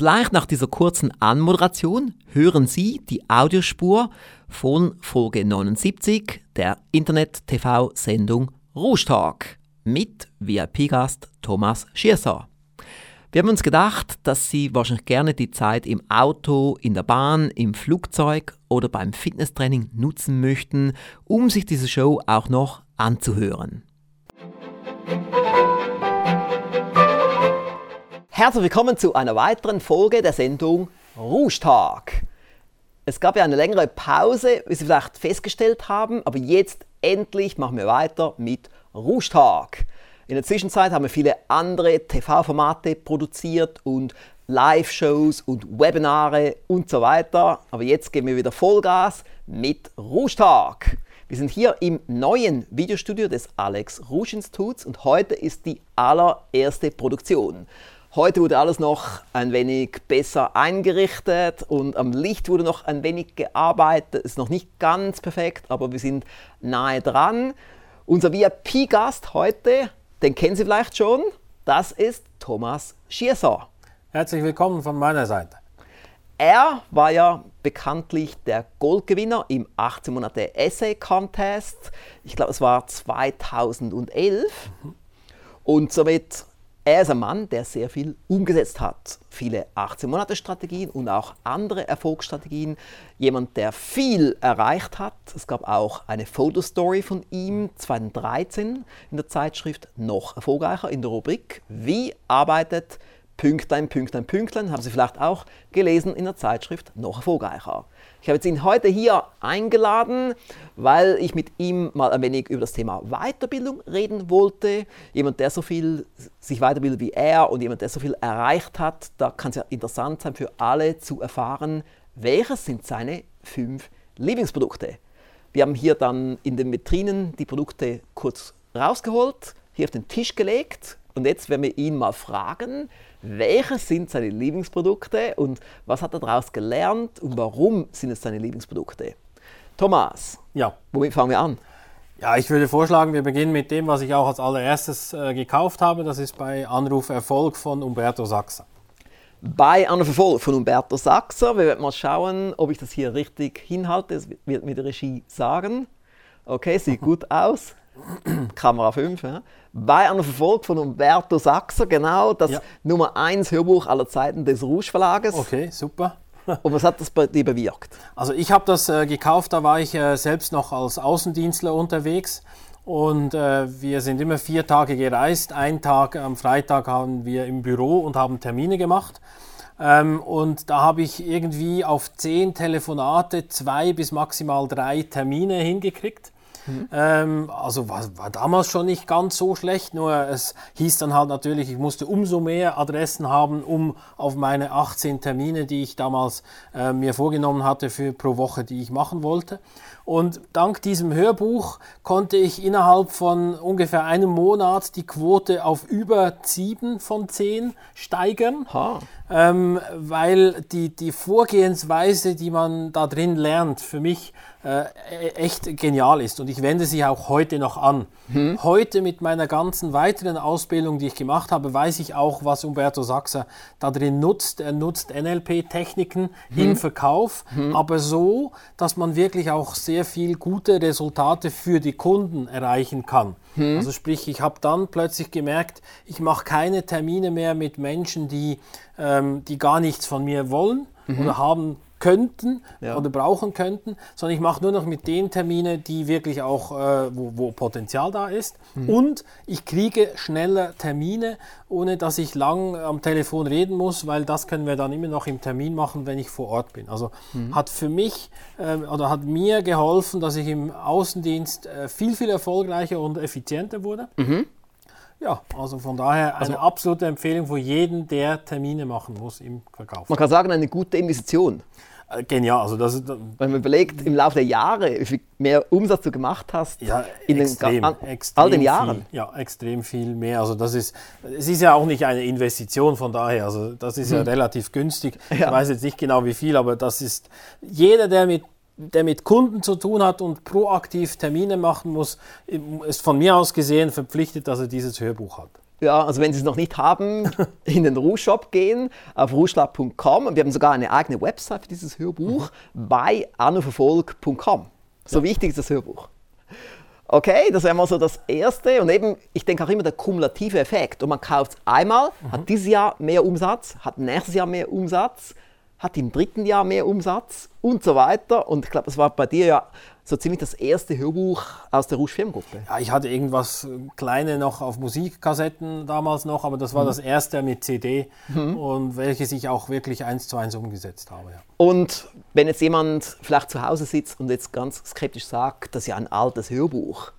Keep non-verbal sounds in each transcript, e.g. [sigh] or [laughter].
Gleich nach dieser kurzen Anmoderation hören Sie die Audiospur von Folge 79 der Internet-TV-Sendung Rouge mit VIP-Gast Thomas Schiersar. Wir haben uns gedacht, dass Sie wahrscheinlich gerne die Zeit im Auto, in der Bahn, im Flugzeug oder beim Fitnesstraining nutzen möchten, um sich diese Show auch noch anzuhören. Herzlich willkommen zu einer weiteren Folge der Sendung Rouge Es gab ja eine längere Pause, wie Sie vielleicht festgestellt haben, aber jetzt endlich machen wir weiter mit Rouge in der Zwischenzeit haben wir viele andere TV-Formate produziert und Live-Shows und Webinare und so weiter. Aber jetzt geben wir wieder Vollgas mit Rouge Wir sind hier im neuen Videostudio des Alex Rouge Instituts und heute ist die allererste Produktion. Heute wurde alles noch ein wenig besser eingerichtet und am Licht wurde noch ein wenig gearbeitet. Ist noch nicht ganz perfekt, aber wir sind nahe dran. Unser VIP-Gast heute den kennen Sie vielleicht schon. Das ist Thomas Schierser. Herzlich willkommen von meiner Seite. Er war ja bekanntlich der Goldgewinner im 18 Monate Essay Contest. Ich glaube, es war 2011. Mhm. Und somit er ist ein Mann, der sehr viel umgesetzt hat. Viele 18-Monate-Strategien und auch andere Erfolgsstrategien. Jemand, der viel erreicht hat. Es gab auch eine Fotostory von ihm 2013 in der Zeitschrift Noch erfolgreicher in der Rubrik Wie arbeitet Pünktlein, Pünktlein, Pünktlein, haben Sie vielleicht auch gelesen in der Zeitschrift Noch erfolgreicher. Ich habe ihn heute hier eingeladen, weil ich mit ihm mal ein wenig über das Thema Weiterbildung reden wollte. Jemand, der so viel sich weiterbildet wie er und jemand, der so viel erreicht hat, da kann es ja interessant sein für alle zu erfahren, welches sind seine fünf Lieblingsprodukte. Wir haben hier dann in den Vitrinen die Produkte kurz rausgeholt, hier auf den Tisch gelegt und jetzt werden wir ihn mal fragen, welche sind seine Lieblingsprodukte und was hat er daraus gelernt und warum sind es seine Lieblingsprodukte. Thomas, ja. womit fangen wir an? Ja, ich würde vorschlagen, wir beginnen mit dem, was ich auch als allererstes äh, gekauft habe. Das ist bei Anruf Erfolg von Umberto Sachser. Bei Anruf Erfolg von Umberto Sachser. Wir werden mal schauen, ob ich das hier richtig hinhalte. Das wird mir die Regie sagen. Okay, sieht [laughs] gut aus. [clears throat] Kamera 5. Ja. Bei einer Verfolg von Umberto Sachser, genau, das ja. Nummer 1 Hörbuch aller Zeiten des Rouge Verlages. Okay, super. [laughs] Und was hat das bei dir bewirkt? Also ich habe das äh, gekauft, da war ich äh, selbst noch als Außendienstler unterwegs und äh, wir sind immer vier Tage gereist. Ein Tag am Freitag haben wir im Büro und haben Termine gemacht. Ähm, und da habe ich irgendwie auf zehn Telefonate zwei bis maximal drei Termine hingekriegt. Mhm. Ähm, also war, war, damals schon nicht ganz so schlecht, nur es hieß dann halt natürlich, ich musste umso mehr Adressen haben, um auf meine 18 Termine, die ich damals äh, mir vorgenommen hatte für pro Woche, die ich machen wollte. Und dank diesem Hörbuch konnte ich innerhalb von ungefähr einem Monat die Quote auf über 7 von 10 steigern, ähm, weil die, die Vorgehensweise, die man da drin lernt, für mich äh, e-, echt genial ist. Und ich wende sie auch heute noch an. Hm. Heute mit meiner ganzen weiteren Ausbildung, die ich gemacht habe, weiß ich auch, was Umberto Sachser da drin nutzt. Er nutzt NLP-Techniken hm. im Verkauf, hm. aber so, dass man wirklich auch sehr viel gute Resultate für die Kunden erreichen kann. Hm. Also sprich, ich habe dann plötzlich gemerkt, ich mache keine Termine mehr mit Menschen, die, ähm, die gar nichts von mir wollen mhm. oder haben könnten ja. oder brauchen könnten, sondern ich mache nur noch mit den Terminen, die wirklich auch, äh, wo, wo, Potenzial da ist. Mhm. Und ich kriege schneller Termine, ohne dass ich lang am Telefon reden muss, weil das können wir dann immer noch im Termin machen, wenn ich vor Ort bin. Also mhm. hat für mich äh, oder hat mir geholfen, dass ich im Außendienst äh, viel, viel erfolgreicher und effizienter wurde. Mhm. Ja, also von daher eine also, absolute Empfehlung für jeden, der Termine machen muss im Verkauf. Man kann sagen, eine gute Investition. Äh, genial. Also das, Wenn man überlegt, im Laufe der Jahre, wie viel mehr Umsatz du gemacht hast, ja, in extrem, den, extrem all den Jahren. Viel, ja, extrem viel mehr. Also das ist, es ist ja auch nicht eine Investition von daher. Also das ist hm. ja relativ günstig. Ja. Ich weiß jetzt nicht genau wie viel, aber das ist jeder, der mit der mit Kunden zu tun hat und proaktiv Termine machen muss, ist von mir aus gesehen verpflichtet, dass er dieses Hörbuch hat. Ja, also wenn Sie es noch nicht haben, [laughs] in den Rouge-Shop gehen, auf rougelab.com. Und wir haben sogar eine eigene Website für dieses Hörbuch mhm. bei anuverfolg.com. So ja. wichtig ist das Hörbuch. Okay, das wäre mal so das Erste. Und eben, ich denke auch immer der kumulative Effekt. Und man kauft es einmal, mhm. hat dieses Jahr mehr Umsatz, hat nächstes Jahr mehr Umsatz, hat im dritten Jahr mehr Umsatz und so weiter. Und ich glaube, das war bei dir ja so ziemlich das erste Hörbuch aus der Rouge Firmengruppe. Ja, ich hatte irgendwas äh, kleine noch auf Musikkassetten damals noch, aber das war mhm. das erste mit CD mhm. und welches ich auch wirklich eins zu eins umgesetzt habe. Ja. Und wenn jetzt jemand vielleicht zu Hause sitzt und jetzt ganz skeptisch sagt, das ist ja ein altes Hörbuch,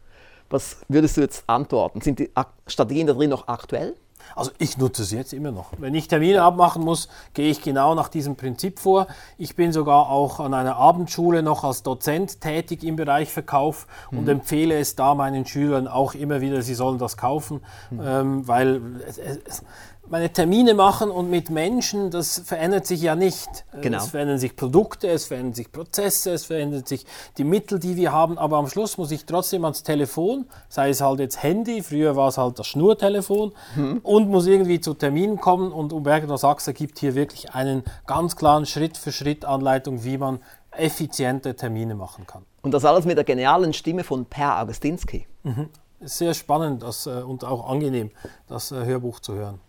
was würdest du jetzt antworten? Sind die Strategien da drin noch aktuell? Also ich nutze es jetzt immer noch. Wenn ich Termine abmachen muss, gehe ich genau nach diesem Prinzip vor. Ich bin sogar auch an einer Abendschule noch als Dozent tätig im Bereich Verkauf mhm. und empfehle es da meinen Schülern auch immer wieder, sie sollen das kaufen, mhm. ähm, weil es, es, meine Termine machen und mit Menschen, das verändert sich ja nicht. Genau. Es verändern sich Produkte, es verändern sich Prozesse, es verändern sich die Mittel, die wir haben, aber am Schluss muss ich trotzdem ans Telefon, sei es halt jetzt Handy, früher war es halt das Schnurtelefon mhm. und muss irgendwie zu Terminen kommen und Umberger Sachse gibt hier wirklich einen ganz klaren Schritt-für-Schritt-Anleitung, wie man effiziente Termine machen kann. Und das alles mit der genialen Stimme von Per Augustinski. Mhm. Sehr spannend das, äh, und auch angenehm, das äh, Hörbuch zu hören.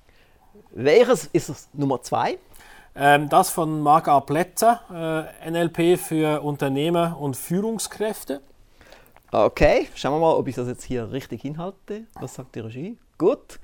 Welches ist das Nummer zwei? Ähm, das von Marc A. Plätzer, äh, NLP für Unternehmer und Führungskräfte. Okay, schauen wir mal, ob ich das jetzt hier richtig hinhalte. Was sagt die Regie? Gut.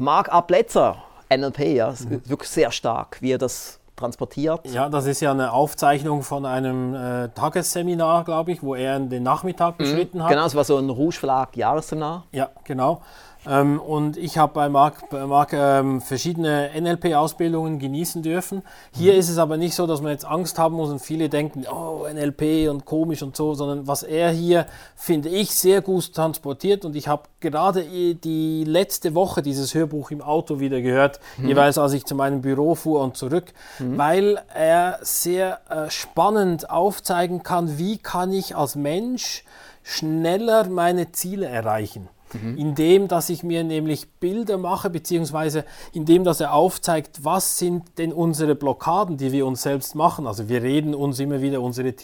Marc A. Plätzer, NLP, ja, ist mhm. wirklich sehr stark, wie er das transportiert. Ja, das ist ja eine Aufzeichnung von einem äh, Tagesseminar, glaube ich, wo er den Nachmittag mhm. beschritten mhm, hat. Genau, es war so ein Rouge Verlag Jahresseminar. Ja, genau. Ähm, und ich habe bei Marc, bei Marc ähm, verschiedene NLP-Ausbildungen genießen dürfen. Hier mhm. ist es aber nicht so, dass man jetzt Angst haben muss und viele denken, oh, NLP und komisch und so, sondern was er hier, finde ich, sehr gut transportiert. Und ich habe gerade die letzte Woche dieses Hörbuch im Auto wieder gehört, mhm. jeweils als ich zu meinem Büro fuhr und zurück, mhm. weil er sehr äh, spannend aufzeigen kann, wie kann ich als Mensch schneller meine Ziele erreichen. Mhm. Indem, dass ich mir nämlich Bilder mache, beziehungsweise indem, dass er aufzeigt, was sind denn unsere Blockaden, die wir uns selbst machen. Also wir reden uns immer wieder unsere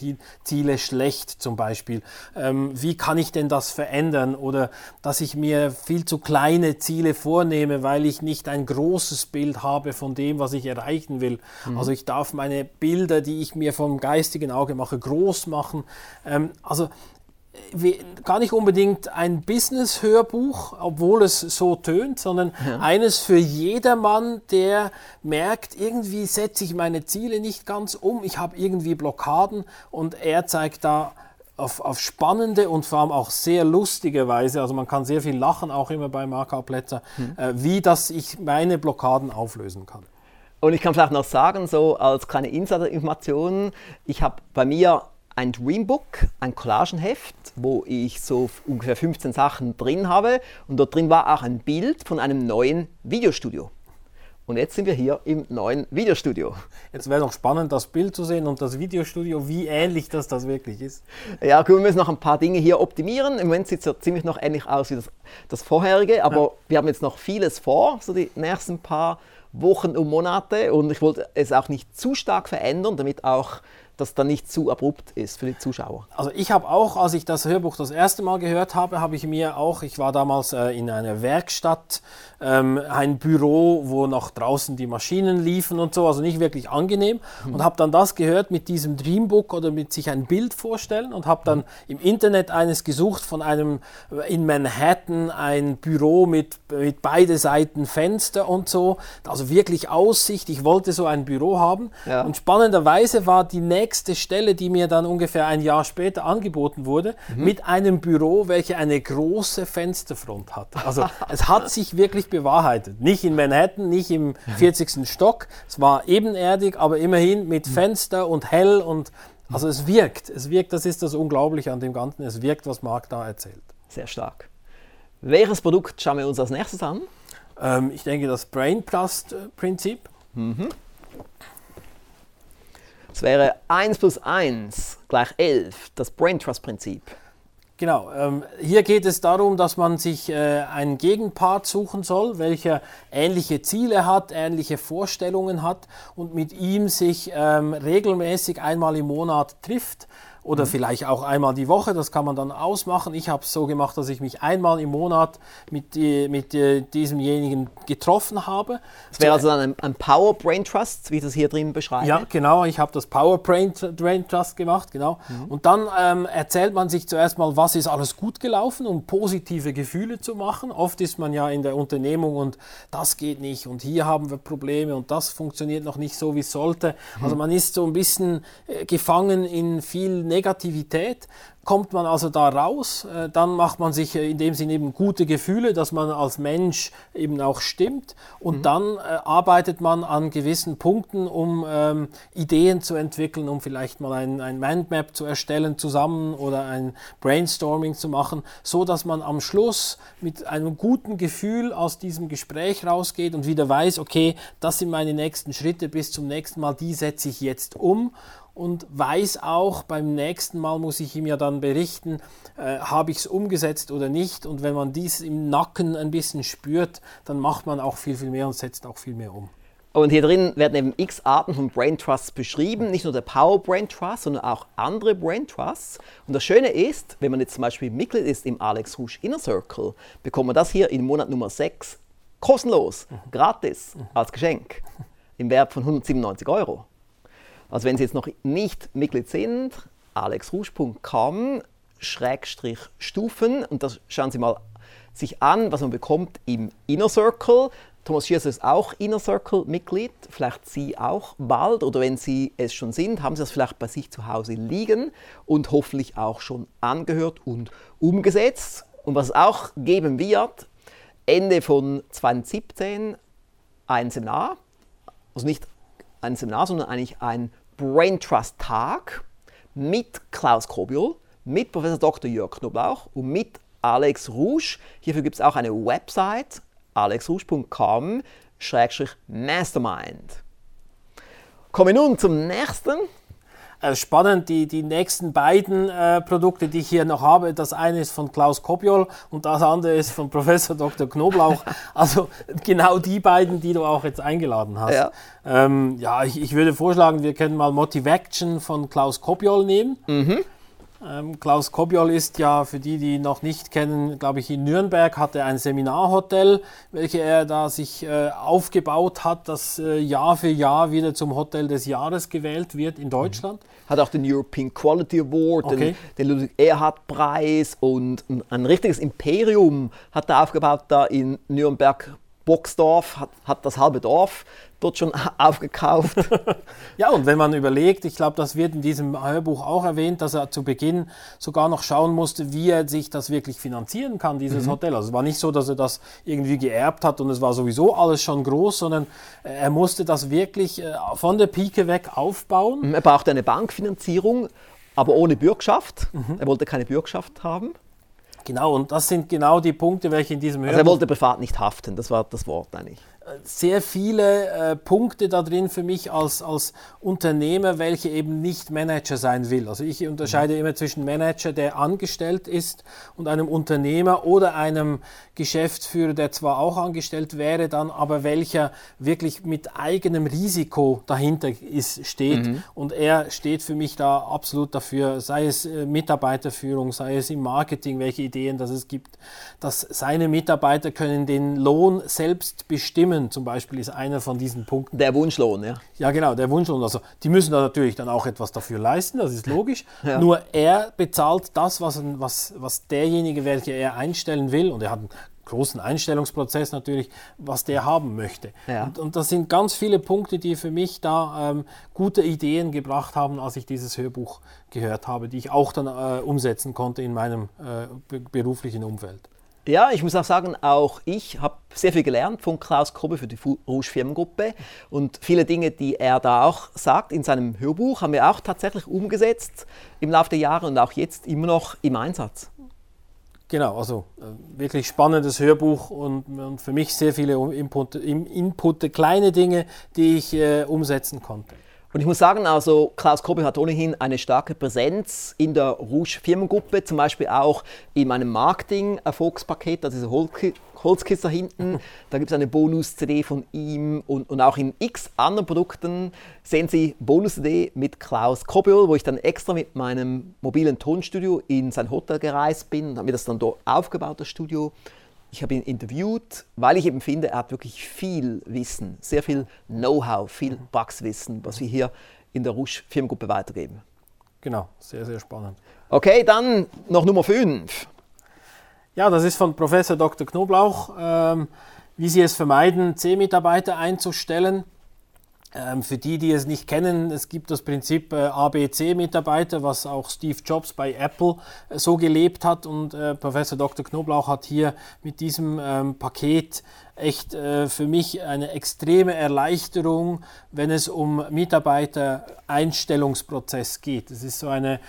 Ziele schlecht zum Beispiel. Ähm, wie kann ich denn das verändern? Oder dass ich mir viel zu kleine Ziele vornehme, weil ich nicht ein großes Bild habe von dem, was ich erreichen will. Mhm. Also ich darf meine Bilder, die ich mir vom geistigen Auge mache, groß machen. Ähm, also gar nicht unbedingt ein Business-Hörbuch, obwohl es so tönt, sondern ja. eines für jedermann, der merkt, irgendwie setze ich meine Ziele nicht ganz um, ich habe irgendwie Blockaden und er zeigt da auf, auf, spannende und vor allem auch sehr lustige Weise, also man kann sehr viel lachen, auch immer bei Marka Plätzer, mhm. äh, wie das ich meine Blockaden auflösen kann. Und ich kann vielleicht noch sagen, so als kleine Insider-Information, ich habe bei mir ein Dreambook, ein Collagenheft, wo ich so ungefähr 15 Sachen drin habe. Und dort drin war auch ein Bild von einem neuen Videostudio. Und jetzt sind wir hier im neuen Videostudio. Jetzt wäre noch spannend, das Bild zu sehen und das Videostudio, wie ähnlich das, das wirklich ist. Ja, wir müssen noch ein paar Dinge hier optimieren. Im Moment sieht es ja ziemlich noch ähnlich aus wie das, das vorherige, aber ja. wir haben jetzt noch vieles vor, so die nächsten paar Wochen und Monate. Und ich wollte es auch nicht zu stark verändern, damit auch das dann nicht zu abrupt ist für die Zuschauer. Also ich habe auch, als ich das Hörbuch das erste Mal gehört habe, habe ich mir auch, ich war damals äh, in einer Werkstatt, ähm, ein Büro, wo nach draußen die Maschinen liefen und so, also nicht wirklich angenehm mhm. und habe dann das gehört mit diesem Dreambook oder mit sich ein Bild vorstellen und habe dann mhm. im Internet eines gesucht von einem äh, in Manhattan ein Büro mit, mit beide Seiten Fenster und so, also wirklich Aussicht, ich wollte so ein Büro haben ja. und spannenderweise war die nächste nächste Stelle, die mir dann ungefähr ein Jahr später angeboten wurde, mhm. mit einem Büro, welche eine große Fensterfront hat. Also [laughs] es hat sich wirklich bewahrheitet. Nicht in Manhattan, nicht im 40. Stock. Es war ebenerdig, aber immerhin mit mhm. Fenster und hell und also es wirkt. Es wirkt, das ist das Unglaubliche an dem Ganzen. Es wirkt, was Marc da erzählt. Sehr stark. Welches Produkt schauen wir uns als nächstes an? Ähm, ich denke das Brain Trust Prinzip. Mhm. Es wäre 1 plus 1 gleich 11, das Brain Trust Prinzip. Genau, ähm, hier geht es darum, dass man sich äh, einen Gegenpart suchen soll, welcher ähnliche Ziele hat, ähnliche Vorstellungen hat und mit ihm sich ähm, regelmäßig einmal im Monat trifft oder mhm. vielleicht auch einmal die Woche, das kann man dann ausmachen. Ich habe es so gemacht, dass ich mich einmal im Monat mit, mit die, diesemjenigen getroffen habe. Das wäre also dann ein, ein, Power Brain Trust, wie das hier drin beschreibe? Ja, genau, ich habe das Power Brain, Brain Trust gemacht, genau. Mhm. Und dann ähm, erzählt man sich zuerst mal, was ist alles gut gelaufen, um positive Gefühle zu machen. Oft ist man ja in der Unternehmung und das geht nicht und hier haben wir Probleme und das funktioniert noch nicht so, wie es sollte. Mhm. Also man ist so ein bisschen äh, gefangen in viel Negativität. Kommt man also da raus, äh, dann macht man sich in dem Sinne eben gute Gefühle, dass man als Mensch eben auch stimmt und mhm. dann äh, arbeitet man an gewissen Punkten, um ähm, Ideen zu entwickeln, um vielleicht mal ein, ein Mindmap zu erstellen zusammen oder ein Brainstorming zu machen, so dass man am Schluss mit einem guten Gefühl aus diesem Gespräch rausgeht und wieder weiß, okay, das sind meine nächsten Schritte bis zum nächsten Mal, die setze ich jetzt um und weiß auch, beim nächsten Mal muss ich ihm ja dann berichten, äh, habe ich es umgesetzt oder nicht. Und wenn man dies im Nacken ein bisschen spürt, dann macht man auch viel, viel mehr und setzt auch viel mehr um. Und hier drin werden eben x Arten von Brain Trusts beschrieben, nicht nur der Power Brain Trust, sondern auch andere Brain Trusts. Und das Schöne ist, wenn man jetzt zum Beispiel Mitglied ist im Alex Rouge Inner Circle, bekommt man das hier in Monat Nummer 6 kostenlos, mhm. gratis, als Geschenk, im Wert von 197 Euro. Also wenn Sie jetzt noch nicht Mitglied sind, alexrusch.com Schrägstrich Stufen und das schauen Sie mal sich an, was man bekommt im Inner Circle. Thomas Schiers ist auch Inner Circle Mitglied, vielleicht Sie auch bald oder wenn Sie es schon sind, haben Sie das vielleicht bei sich zu Hause liegen und hoffentlich auch schon angehört und umgesetzt. Und was es auch geben wird, Ende von 2017 ein Seminar, also nicht ein Seminar, sondern eigentlich ein Brain Trust Tag mit Klaus Kobiol, mit Professor Dr. Jörg Knoblauch und mit Alex Rouge. Hierfür gibt es auch eine Website, alexrouge.com Mastermind. Kommen wir nun zum nächsten spannend, die, die nächsten beiden äh, Produkte, die ich hier noch habe, das eine ist von Klaus Kopiol und das andere ist von [laughs] Professor Dr. Knoblauch. Also genau die beiden, die du auch jetzt eingeladen hast. Ja, ähm, ja ich, ich würde vorschlagen, wir können mal Motivaction von Klaus Kopiol nehmen. Mhm. Ähm, Klaus Kobiol ist ja, für die, die ihn noch nicht kennen, glaube ich, in Nürnberg hat er ein Seminarhotel, welches er da sich äh, aufgebaut hat, das äh, Jahr für Jahr wieder zum Hotel des Jahres gewählt wird in Deutschland. Mhm. Hat auch den European Quality Award, okay. den, den Ludwig Erhard Preis und ein, ein richtiges Imperium hat er aufgebaut da in Nürnberg. Boxdorf hat, hat das halbe Dorf dort schon [laughs] aufgekauft. [laughs] ja, und wenn man überlegt, ich glaube, das wird in diesem Hörbuch auch erwähnt, dass er zu Beginn sogar noch schauen musste, wie er sich das wirklich finanzieren kann, dieses mhm. Hotel. Also es war nicht so, dass er das irgendwie geerbt hat und es war sowieso alles schon groß, sondern äh, er musste das wirklich äh, von der Pike weg aufbauen. Er brauchte eine Bankfinanzierung, aber ohne Bürgschaft. Mhm. Er wollte keine Bürgschaft haben. Genau, und das sind genau die Punkte, welche in diesem Hörbuch... Also er wollte privat nicht haften, das war das Wort eigentlich sehr viele äh, Punkte da drin für mich als, als Unternehmer, welche eben nicht Manager sein will. Also ich unterscheide mhm. immer zwischen Manager, der angestellt ist, und einem Unternehmer oder einem Geschäftsführer, der zwar auch angestellt wäre, dann aber welcher wirklich mit eigenem Risiko dahinter ist, steht. Mhm. Und er steht für mich da absolut dafür, sei es äh, Mitarbeiterführung, sei es im Marketing, welche Ideen das es gibt, dass seine Mitarbeiter können den Lohn selbst bestimmen Lohnen zum Beispiel ist einer von diesen Punkten. Der Wunschlohn, ja. Ja, genau, der Wunschlohn. Also die müssen da natürlich dann auch etwas dafür leisten, das ist [laughs] logisch. ja. Nur er bezahlt das, was, was, was derjenige, welcher er einstellen will, und er hat einen großen Einstellungsprozess natürlich, was der haben möchte. Ja. Und, und, das sind ganz viele Punkte, die für mich da ähm, gute Ideen gebracht haben, als ich dieses Hörbuch gehört habe, die ich auch dann äh, umsetzen konnte in meinem äh, beruflichen Umfeld. Ja, ich muss auch sagen, auch ich habe sehr viel gelernt von Klaus Krobbe für die Rouge Firmengruppe und viele Dinge, die er da auch sagt in seinem Hörbuch, haben wir auch tatsächlich umgesetzt im Laufe der Jahre und auch jetzt immer noch im Einsatz. Genau, also äh, wirklich spannendes Hörbuch und, und, für mich sehr viele Input, Input kleine Dinge, die ich äh, umsetzen konnte. Und ich muss sagen, also Klaus Kobi hat ohnehin eine starke Präsenz in der Rouge Firmengruppe, zum Beispiel auch in meinem Marketing-Erfolgspaket, also diese Holzkiste hinten. Da gibt es eine Bonus-CD von ihm und, und auch in x anderen Produkten sehen Sie Bonus-CD mit Klaus Kobiol, wo ich dann extra mit meinem mobilen Tonstudio in sein Hotel gereist bin und habe mir das dann dort aufgebaut, das Studio. Ich habe ihn interviewt, weil ich eben finde, er hat wirklich viel Wissen, sehr viel Know-how, viel Praxiswissen, was wir hier in der Rouge Firmengruppe weitergeben. Genau, sehr, sehr spannend. Okay, dann noch Nummer 5. Ja, das ist von Professor Dr. Knoblauch, ähm, wie Sie es vermeiden, C-Mitarbeiter einzustellen. Ähm, für die, die es nicht kennen, es gibt das Prinzip äh, ABC-Mitarbeiter, was auch Steve Jobs bei Apple äh, so gelebt hat. Und äh, Professor Dr. Knoblauch hat hier mit diesem ähm, Paket echt für mich eine extreme Erleichterung, wenn es um Mitarbeiter-Einstellungsprozess geht. Es ist so eine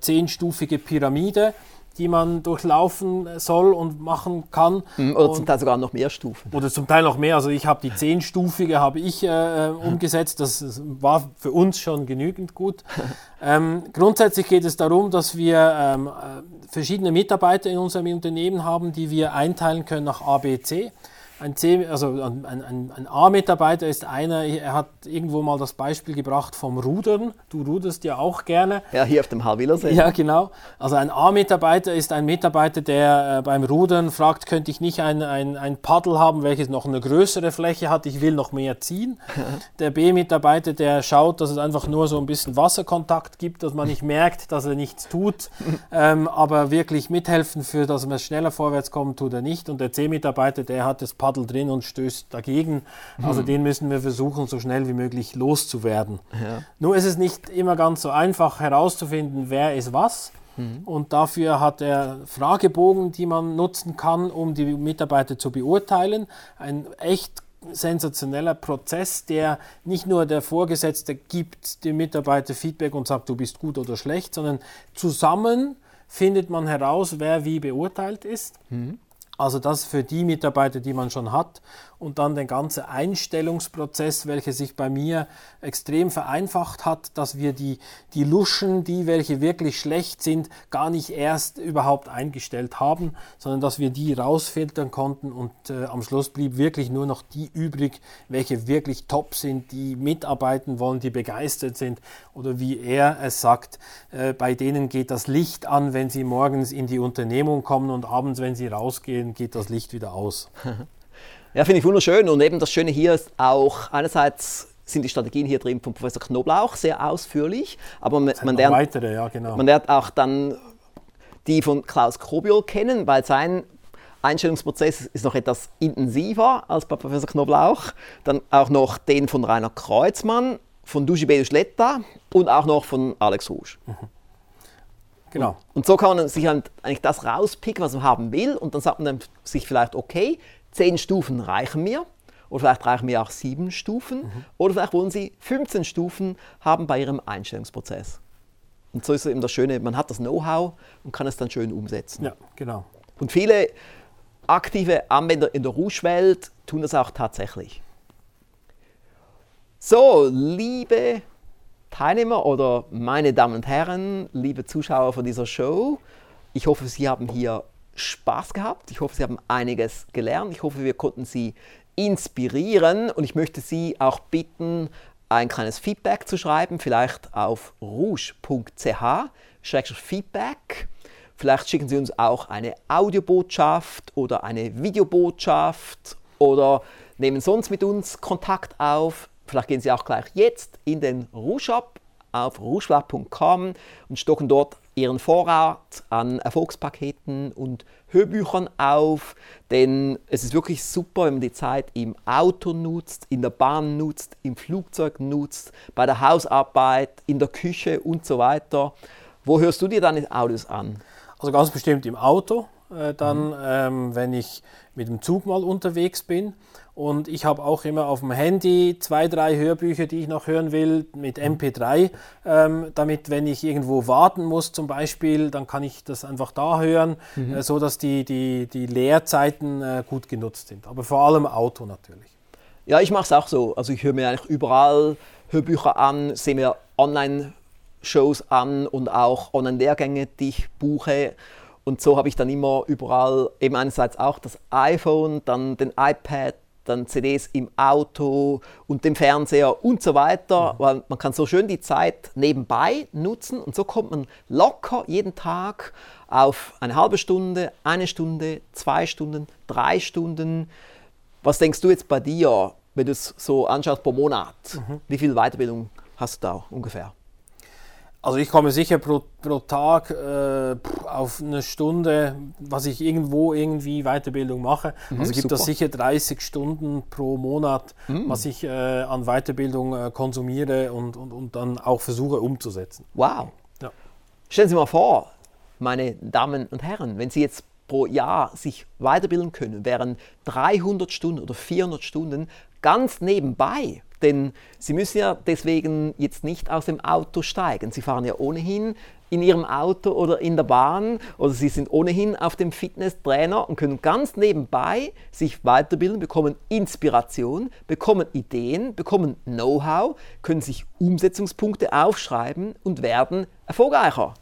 zehnstufige Pyramide die man durchlaufen soll und machen kann. Mhm, oder und, zum Teil sogar noch mehr Stufen. Oder zum Teil noch mehr. Also ich habe die zehnstufige habe ich äh, [laughs] umgesetzt. Das war für uns schon genügend gut. ähm, grundsätzlich geht es darum, dass wir ähm, äh, verschiedene Mitarbeiter in unserem Unternehmen haben, die wir einteilen können nach A, B, C. Ein, C, also ein, ein, ein A-Mitarbeiter ist einer, er hat irgendwo mal das Beispiel gebracht vom Rudern. Du ruderst ja auch gerne. Ja, hier auf dem Halwillersee. Ja, genau. Also ein A-Mitarbeiter ist ein Mitarbeiter, der äh, beim Rudern fragt, könnte ich nicht ein, ein, ein Paddel haben, welches noch eine größere Fläche hat, ich will noch mehr ziehen. [laughs] der B-Mitarbeiter, der schaut, dass es einfach nur so ein bisschen Wasserkontakt gibt, dass man nicht merkt, dass er nichts tut, [laughs] ähm, aber wirklich mithelfen für, dass man schneller vorwärts kommt, tut er nicht. Und der C-Mitarbeiter, der hat das Paddel Paddel drin und stößt dagegen. Also mhm. den müssen wir versuchen, so schnell wie möglich loszuwerden. Ja. Nur ist es nicht immer ganz so einfach herauszufinden, wer ist was. Mhm. Und dafür hat er Fragebogen, die man nutzen kann, um die Mitarbeiter zu beurteilen. Ein echt sensationeller Prozess, der nicht nur der Vorgesetzte gibt dem Mitarbeiter Feedback und sagt, du bist gut oder schlecht, sondern zusammen findet man heraus, wer wie beurteilt ist. Mhm. Also das für die Mitarbeiter, die man schon hat und dann den ganzen Einstellungsprozess, welcher sich bei mir extrem vereinfacht hat, dass wir die, die Luschen, die welche wirklich schlecht sind, gar nicht erst überhaupt eingestellt haben, sondern dass wir die rausfiltern konnten und äh, am Schluss blieb wirklich nur noch die übrig, welche wirklich top sind, die mitarbeiten wollen, die begeistert sind oder wie er es sagt, äh, bei denen geht das Licht an, wenn sie morgens in die Unternehmung kommen und abends, wenn sie rausgehen, geht das Licht wieder aus. [laughs] Ja, finde ich wunderschön. Und eben das Schöne hier ist auch einerseits sind die Strategien hier drin von Professor Knoblauch sehr ausführlich, aber man, man lernt, weitere, ja, genau. man lernt auch dann die von Klaus Krobiol kennen, weil sein Einstellungsprozess ist noch etwas intensiver als bei Professor Knoblauch. Dann auch noch den von Rainer Kreuzmann, von Dujibel Schletta und auch noch von Alex Rouge. Mhm. Genau. Und, und, so kann man sich halt eigentlich das rauspicken, was man haben will und dann sagt man dann sich vielleicht, okay, zehn Stufen reichen mir. Oder vielleicht reichen mir auch sieben Stufen. Mhm. Oder vielleicht wollen Sie 15 Stufen haben bei Ihrem Einstellungsprozess. Und so ist eben das Schöne, man hat das Know-how und kann es dann schön umsetzen. Ja, genau. Und viele aktive Anwender in der Rouge-Welt tun das auch tatsächlich. So, liebe Teilnehmer oder meine Damen und Herren, liebe Zuschauer von dieser Show, ich hoffe, Sie haben hier Spaß gehabt. Ich hoffe, Sie haben einiges gelernt. Ich hoffe, wir konnten Sie inspirieren und ich möchte Sie auch bitten, ein kleines Feedback zu schreiben, vielleicht auf rouge.ch-feedback. Vielleicht schicken Sie uns auch eine Audiobotschaft oder eine Videobotschaft oder nehmen sonst mit uns Kontakt auf. Vielleicht gehen Sie auch gleich jetzt in den Rouge Shop auf rougelab.com und stocken dort ihren Vorrat an Erfolgspaketen und Hörbüchern auf, denn es ist wirklich super, wenn man die Zeit im Auto nutzt, in der Bahn nutzt, im Flugzeug nutzt, bei der Hausarbeit, in der Küche und so weiter. Wo hörst du dir deine Audios an? Also ganz bestimmt im Auto, äh, dann, mhm. ähm, wenn ich mit dem Zug mal unterwegs bin. Und ich habe auch immer auf dem Handy zwei, drei Hörbücher, die ich noch hören will, mit MP3, ähm, damit, wenn ich irgendwo warten muss zum Beispiel, dann kann ich das einfach da hören, mhm. äh, so dass die, die, die Leerzeiten äh, gut genutzt sind. Aber vor allem Auto natürlich. Ja, ich mache es auch so. Also ich höre mir eigentlich überall Hörbücher an, sehe mir Online-Shows an und auch Online-Lehrgänge, die ich buche. Und so habe ich dann immer überall eben einerseits auch das iPhone, dann den iPad, dann CDs im Auto und dem Fernseher und so weiter, mhm. weil man kann so schön die Zeit nebenbei nutzen und so kommt man locker jeden Tag auf eine halbe Stunde, eine Stunde, zwei Stunden, drei Stunden. Was denkst du jetzt bei dir, wenn du es so anschaust pro Monat? Mhm. Wie viel Weiterbildung hast du da ungefähr? Also ich komme sicher pro, pro Tag äh, auf eine Stunde, was ich irgendwo irgendwie Weiterbildung mache. Mhm, also gibt es sicher 30 Stunden pro Monat, mhm. was ich äh, an Weiterbildung äh, konsumiere und, und, und dann auch versuche umzusetzen. Wow. Ja. Stellen Sie mal vor, meine Damen und Herren, wenn Sie jetzt pro Jahr sich weiterbilden können, wären 300 Stunden oder 400 Stunden ganz nebenbei denn Sie müssen ja deswegen jetzt nicht aus dem Auto steigen. Sie fahren ja ohnehin in Ihrem Auto oder in der Bahn oder Sie sind ohnehin auf dem Fitnesstrainer und können ganz nebenbei sich weiterbilden, bekommen Inspiration, bekommen Ideen, bekommen Know-how, können sich Umsetzungspunkte aufschreiben und werden erfolgreicher.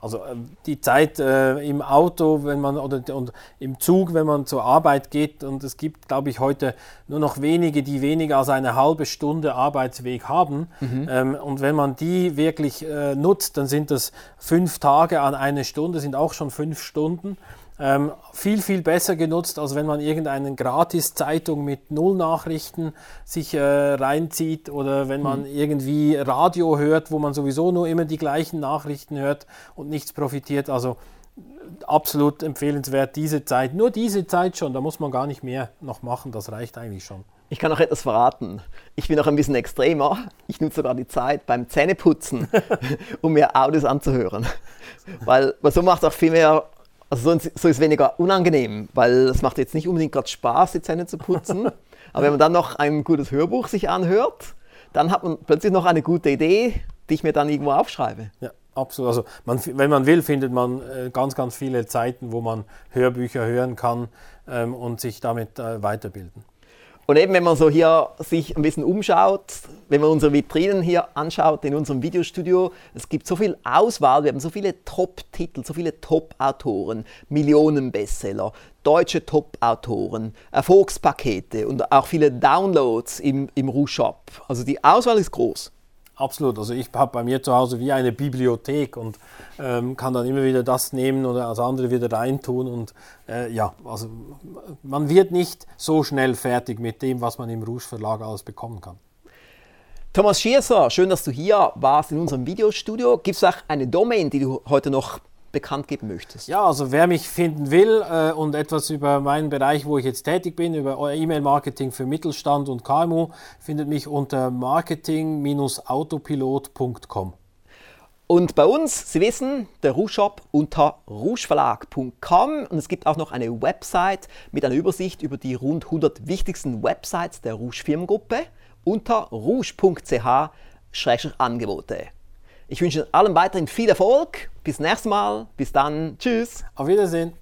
Also ähm, die Zeit äh, im Auto, wenn man oder und im Zug, wenn man zur Arbeit geht, und es gibt, glaube ich, heute nur noch wenige, die weniger als eine halbe Stunde Arbeitsweg haben. Mhm. Ähm, und wenn man die wirklich äh, nutzt, dann sind das fünf Tage an eine Stunde, sind auch schon fünf Stunden. Ähm, viel, viel besser genutzt, als wenn man irgendeine Gratis-Zeitung mit Null-Nachrichten sich äh, reinzieht oder wenn man mhm. irgendwie Radio hört, wo man sowieso nur immer die gleichen Nachrichten hört und nichts profitiert. Also absolut empfehlenswert, diese Zeit, nur diese Zeit schon, da muss man gar nicht mehr noch machen, das reicht eigentlich schon. Ich kann auch etwas verraten. Ich bin auch ein bisschen extremer. Ich nutze sogar die Zeit beim Zähneputzen, [laughs] um mir Audios anzuhören. Weil, weil so macht es auch viel mehr also so, so ist weniger unangenehm, weil es macht jetzt nicht unbedingt gerade Spaß, die Zähne zu putzen. [laughs] Aber wenn man dann noch ein gutes Hörbuch sich anhört, dann hat man plötzlich noch eine gute Idee, die ich mir dann irgendwo aufschreibe. Ja, absolut. Also man, wenn man will, findet man äh, ganz, ganz viele Zeiten, wo man Hörbücher hören kann ähm, und sich damit äh, weiterbilden. Und eben, wenn man so hier sich ein bisschen umschaut, wenn man unsere Vitrinen hier anschaut in unserem Videostudio, es gibt so viel Auswahl, wir haben so viele Top-Titel, so viele Top-Autoren, Millionen-Bestseller, deutsche Top-Autoren, Erfolgspakete und auch viele Downloads im, im Rouge-Shop. Also die Auswahl ist groß. Absolut. Also ich habe bei mir zu Hause wie eine Bibliothek und ähm, kann dann immer wieder das nehmen oder das andere wieder reintun. Und äh, ja, also man wird nicht so schnell fertig mit dem, was man im Rouge Verlag alles bekommen kann. Thomas Schierser, schön, dass du hier warst in unserem Videostudio. Gibt es auch eine Domain, die du heute noch bekannt geben möchtest? Ja, also wer mich finden will äh, und etwas über meinen Bereich, wo ich jetzt tätig bin, über E-Mail-Marketing für Mittelstand und KMU, findet mich unter marketing-autopilot.com. Und bei uns, Sie wissen, der Rouge-Shop unter rougeverlag.com und es gibt auch noch eine Website mit einer Übersicht über die rund 100 wichtigsten Websites der Rouge Firmengruppe unter rouge.ch-angebote. Ich wünsche allen weiterhin viel Erfolg. Bis nächstes Mal. Bis dann. Tschüss. Auf Wiedersehen.